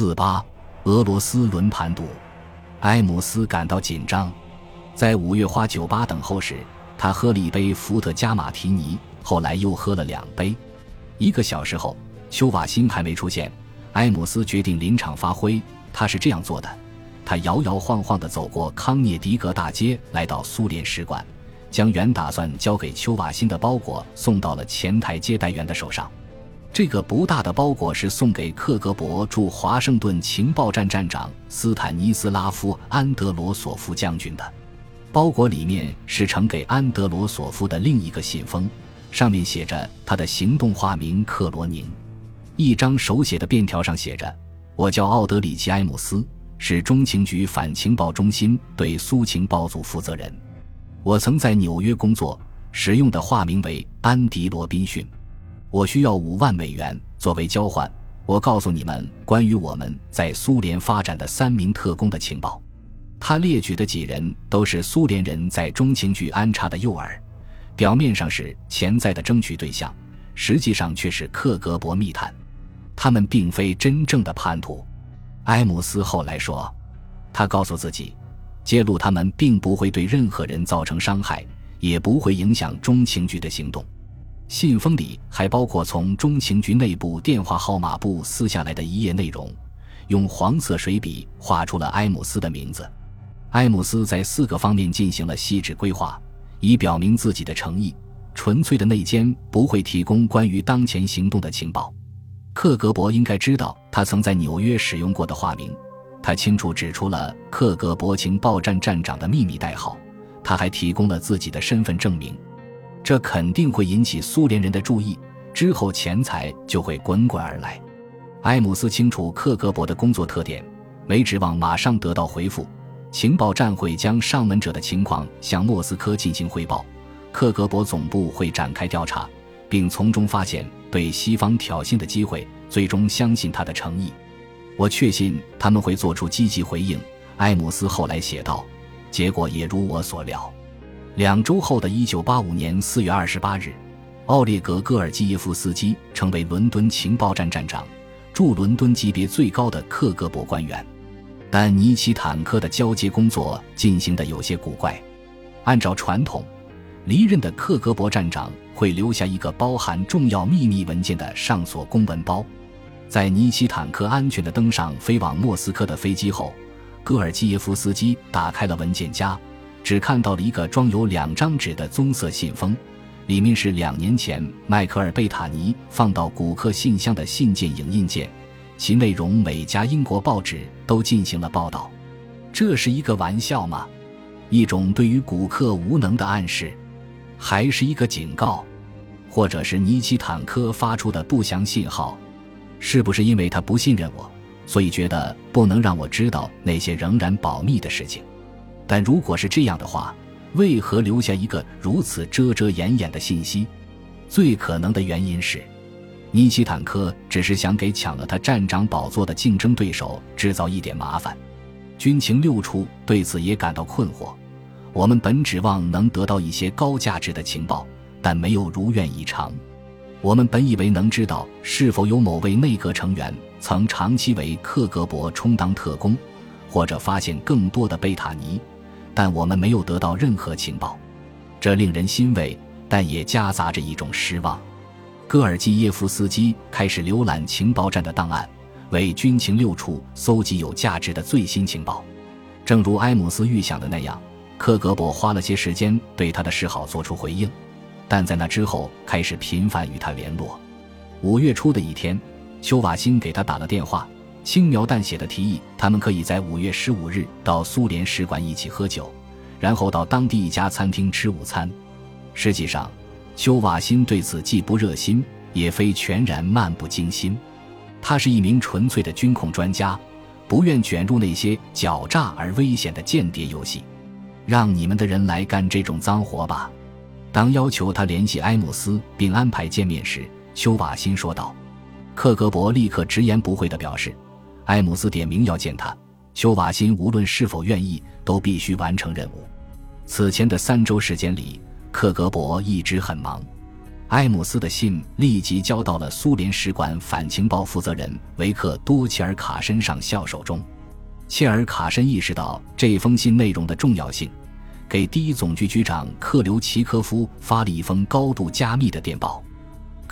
四八，俄罗斯轮盘赌，埃姆斯感到紧张，在五月花酒吧等候时，他喝了一杯伏特加马提尼，后来又喝了两杯。一个小时后，丘瓦辛还没出现，埃姆斯决定临场发挥。他是这样做的：他摇摇晃晃地走过康涅狄格大街，来到苏联使馆，将原打算交给丘瓦辛的包裹送到了前台接待员的手上。这个不大的包裹是送给克格勃驻华盛顿情报站站长斯坦尼斯拉夫·安德罗索夫将军的。包裹里面是呈给安德罗索夫的另一个信封，上面写着他的行动化名克罗宁。一张手写的便条上写着：“我叫奥德里奇·埃姆斯，是中情局反情报中心对苏情报组负责人。我曾在纽约工作，使用的化名为安迪·罗宾逊。”我需要五万美元作为交换。我告诉你们关于我们在苏联发展的三名特工的情报。他列举的几人都是苏联人在中情局安插的诱饵，表面上是潜在的争取对象，实际上却是克格勃密探。他们并非真正的叛徒。埃姆斯后来说，他告诉自己，揭露他们并不会对任何人造成伤害，也不会影响中情局的行动。信封里还包括从中情局内部电话号码簿撕下来的一页内容，用黄色水笔画出了埃姆斯的名字。埃姆斯在四个方面进行了细致规划，以表明自己的诚意。纯粹的内奸不会提供关于当前行动的情报。克格勃应该知道他曾在纽约使用过的化名。他清楚指出了克格勃情报站站长的秘密代号。他还提供了自己的身份证明。这肯定会引起苏联人的注意，之后钱财就会滚滚而来。埃姆斯清楚克格勃的工作特点，没指望马上得到回复。情报站会将上门者的情况向莫斯科进行汇报，克格勃总部会展开调查，并从中发现对西方挑衅的机会，最终相信他的诚意。我确信他们会做出积极回应。埃姆斯后来写道，结果也如我所料。两周后的一九八五年四月二十八日，奥列格·戈尔基耶夫斯基成为伦敦情报站站长，驻伦敦级别最高的克格勃官员。但尼奇坦科的交接工作进行的有些古怪。按照传统，离任的克格勃站长会留下一个包含重要秘密文件的上锁公文包。在尼奇坦科安全的登上飞往莫斯科的飞机后，戈尔基耶夫斯基打开了文件夹。只看到了一个装有两张纸的棕色信封，里面是两年前迈克尔·贝塔尼放到古克信箱的信件影印件，其内容每家英国报纸都进行了报道。这是一个玩笑吗？一种对于古克无能的暗示，还是一个警告，或者是尼基坦科发出的不祥信号？是不是因为他不信任我，所以觉得不能让我知道那些仍然保密的事情？但如果是这样的话，为何留下一个如此遮遮掩掩的信息？最可能的原因是，尼奇坦科只是想给抢了他站长宝座的竞争对手制造一点麻烦。军情六处对此也感到困惑。我们本指望能得到一些高价值的情报，但没有如愿以偿。我们本以为能知道是否有某位内阁成员曾长期为克格勃充当特工，或者发现更多的贝塔尼。但我们没有得到任何情报，这令人欣慰，但也夹杂着一种失望。戈尔基耶夫斯基开始浏览情报站的档案，为军情六处搜集有价值的最新情报。正如埃姆斯预想的那样，克格勃花了些时间对他的示好做出回应，但在那之后开始频繁与他联络。五月初的一天，丘瓦辛给他打了电话。轻描淡写的提议，他们可以在五月十五日到苏联使馆一起喝酒，然后到当地一家餐厅吃午餐。实际上，丘瓦辛对此既不热心，也非全然漫不经心。他是一名纯粹的军控专家，不愿卷入那些狡诈而危险的间谍游戏。让你们的人来干这种脏活吧。当要求他联系埃姆斯并安排见面时，丘瓦辛说道。克格勃立刻直言不讳地表示。埃姆斯点名要见他，丘瓦辛无论是否愿意，都必须完成任务。此前的三周时间里，克格勃一直很忙。埃姆斯的信立即交到了苏联使馆反情报负责人维克多·切尔卡申上校手中。切尔卡申意识到这封信内容的重要性，给第一总局局长克留奇科夫发了一封高度加密的电报。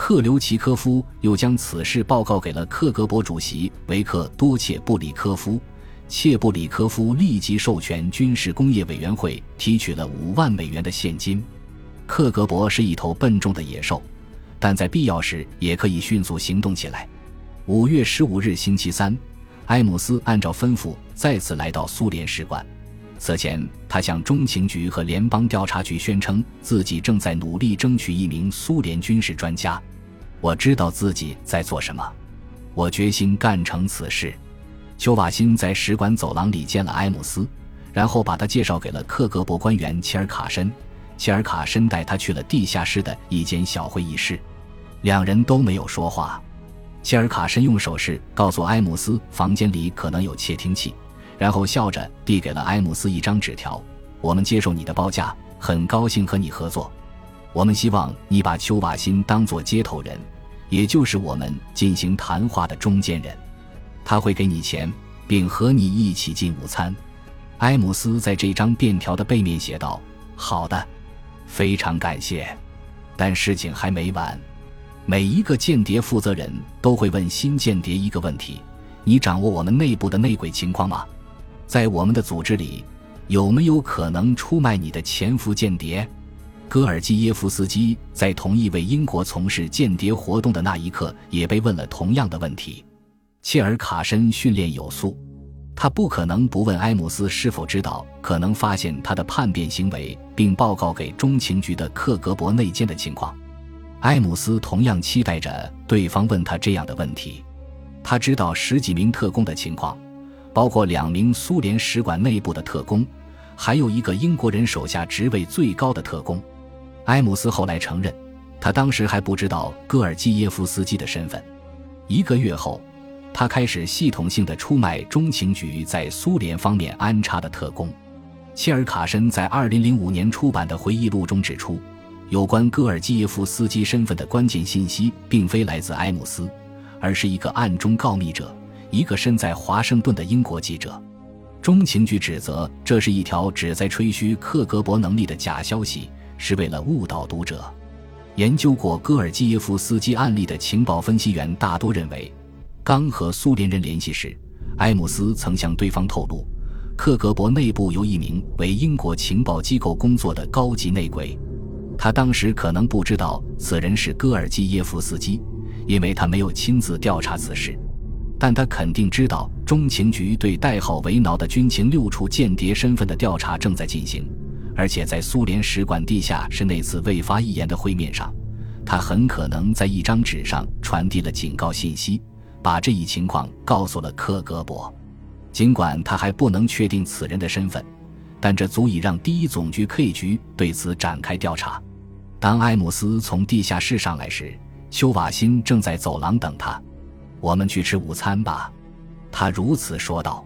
克留奇科夫又将此事报告给了克格勃主席维克多·切布里科夫。切布里科夫立即授权军事工业委员会提取了五万美元的现金。克格勃是一头笨重的野兽，但在必要时也可以迅速行动起来。五月十五日星期三，埃姆斯按照吩咐再次来到苏联使馆。此前，他向中情局和联邦调查局宣称自己正在努力争取一名苏联军事专家。我知道自己在做什么，我决心干成此事。丘瓦辛在使馆走廊里见了埃姆斯，然后把他介绍给了克格勃官员切尔卡申。切尔卡申带他去了地下室的一间小会议室，两人都没有说话。切尔卡申用手势告诉埃姆斯，房间里可能有窃听器，然后笑着递给了埃姆斯一张纸条：“我们接受你的报价，很高兴和你合作。我们希望你把丘瓦辛当作接头人，也就是我们进行谈话的中间人。他会给你钱，并和你一起进午餐。”埃姆斯在这张便条的背面写道：“好的。”非常感谢，但事情还没完。每一个间谍负责人都会问新间谍一个问题：你掌握我们内部的内鬼情况吗？在我们的组织里，有没有可能出卖你的潜伏间谍？戈尔基耶夫斯基在同意为英国从事间谍活动的那一刻，也被问了同样的问题。切尔卡申训练有素。他不可能不问埃姆斯是否知道可能发现他的叛变行为，并报告给中情局的克格勃内奸的情况。埃姆斯同样期待着对方问他这样的问题。他知道十几名特工的情况，包括两名苏联使馆内部的特工，还有一个英国人手下职位最高的特工。埃姆斯后来承认，他当时还不知道戈尔基耶夫斯基的身份。一个月后。他开始系统性的出卖中情局在苏联方面安插的特工。切尔卡申在2005年出版的回忆录中指出，有关戈尔基耶夫斯基身份的关键信息并非来自埃姆斯，而是一个暗中告密者，一个身在华盛顿的英国记者。中情局指责这是一条旨在吹嘘克格勃能力的假消息，是为了误导读者。研究过戈尔基耶夫斯基案例的情报分析员大多认为。刚和苏联人联系时，埃姆斯曾向对方透露，克格勃内部有一名为英国情报机构工作的高级内鬼。他当时可能不知道此人是戈尔基耶夫斯基，因为他没有亲自调查此事。但他肯定知道中情局对代号为挠的军情六处间谍身份的调查正在进行，而且在苏联使馆地下室那次未发一言的会面上，他很可能在一张纸上传递了警告信息。把这一情况告诉了克格勃，尽管他还不能确定此人的身份，但这足以让第一总局 K 局对此展开调查。当埃姆斯从地下室上来时，丘瓦辛正在走廊等他。我们去吃午餐吧，他如此说道。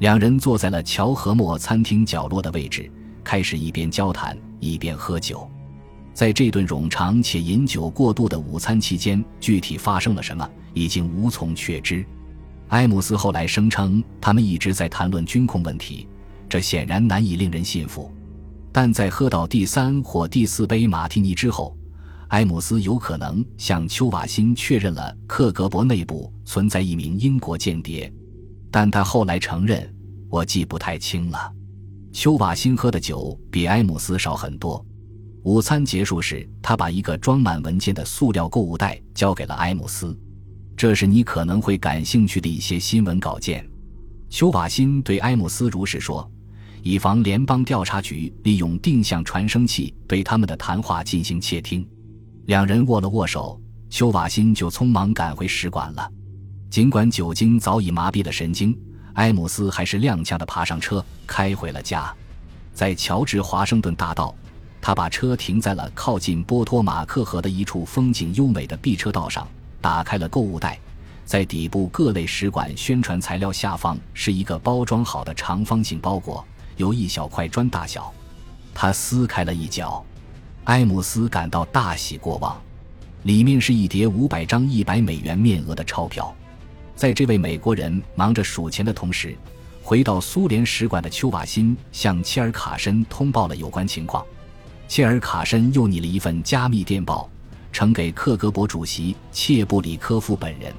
两人坐在了乔和莫餐厅角落的位置，开始一边交谈一边喝酒。在这顿冗长且饮酒过度的午餐期间，具体发生了什么？已经无从确知。埃姆斯后来声称，他们一直在谈论军控问题，这显然难以令人信服。但在喝到第三或第四杯马提尼之后，埃姆斯有可能向丘瓦辛确认了克格勃内部存在一名英国间谍。但他后来承认，我记不太清了。丘瓦辛喝的酒比埃姆斯少很多。午餐结束时，他把一个装满文件的塑料购物袋交给了埃姆斯。这是你可能会感兴趣的一些新闻稿件。丘瓦辛对埃姆斯如实说，以防联邦调查局利用定向传声器对他们的谈话进行窃听。两人握了握手，丘瓦辛就匆忙赶回使馆了。尽管酒精早已麻痹了神经，埃姆斯还是踉跄地爬上车，开回了家。在乔治华盛顿大道，他把车停在了靠近波托马克河的一处风景优美的避车道上。打开了购物袋，在底部各类使馆宣传材料下方是一个包装好的长方形包裹，有一小块砖大小。他撕开了一角，埃姆斯感到大喜过望。里面是一叠五百张一百美元面额的钞票。在这位美国人忙着数钱的同时，回到苏联使馆的丘瓦辛向切尔卡申通报了有关情况。切尔卡申又拟了一份加密电报，呈给克格勃主席切布里科夫本人。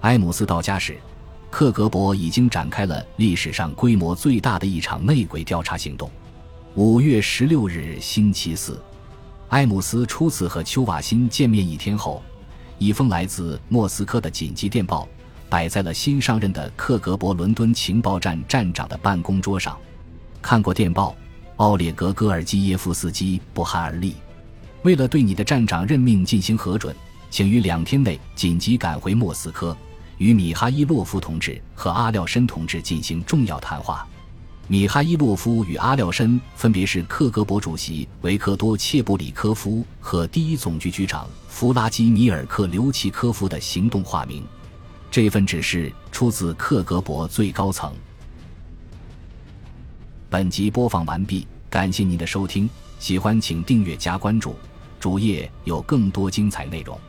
埃姆斯到家时，克格勃已经展开了历史上规模最大的一场内鬼调查行动。五月十六日星期四，埃姆斯初次和丘瓦辛见面一天后，一封来自莫斯科的紧急电报。摆在了新上任的克格勃伦敦情报站站长的办公桌上。看过电报，奥列格·戈尔基耶夫斯基不寒而栗。为了对你的站长任命进行核准，请于两天内紧急赶回莫斯科，与米哈伊洛夫同志和阿廖申同志进行重要谈话。米哈伊洛夫与阿廖申分别是克格勃主席维克多·切布里科夫和第一总局局长弗拉基米尔·克留奇科夫的行动化名。这份指示出自克格勃最高层。本集播放完毕，感谢您的收听，喜欢请订阅加关注，主页有更多精彩内容。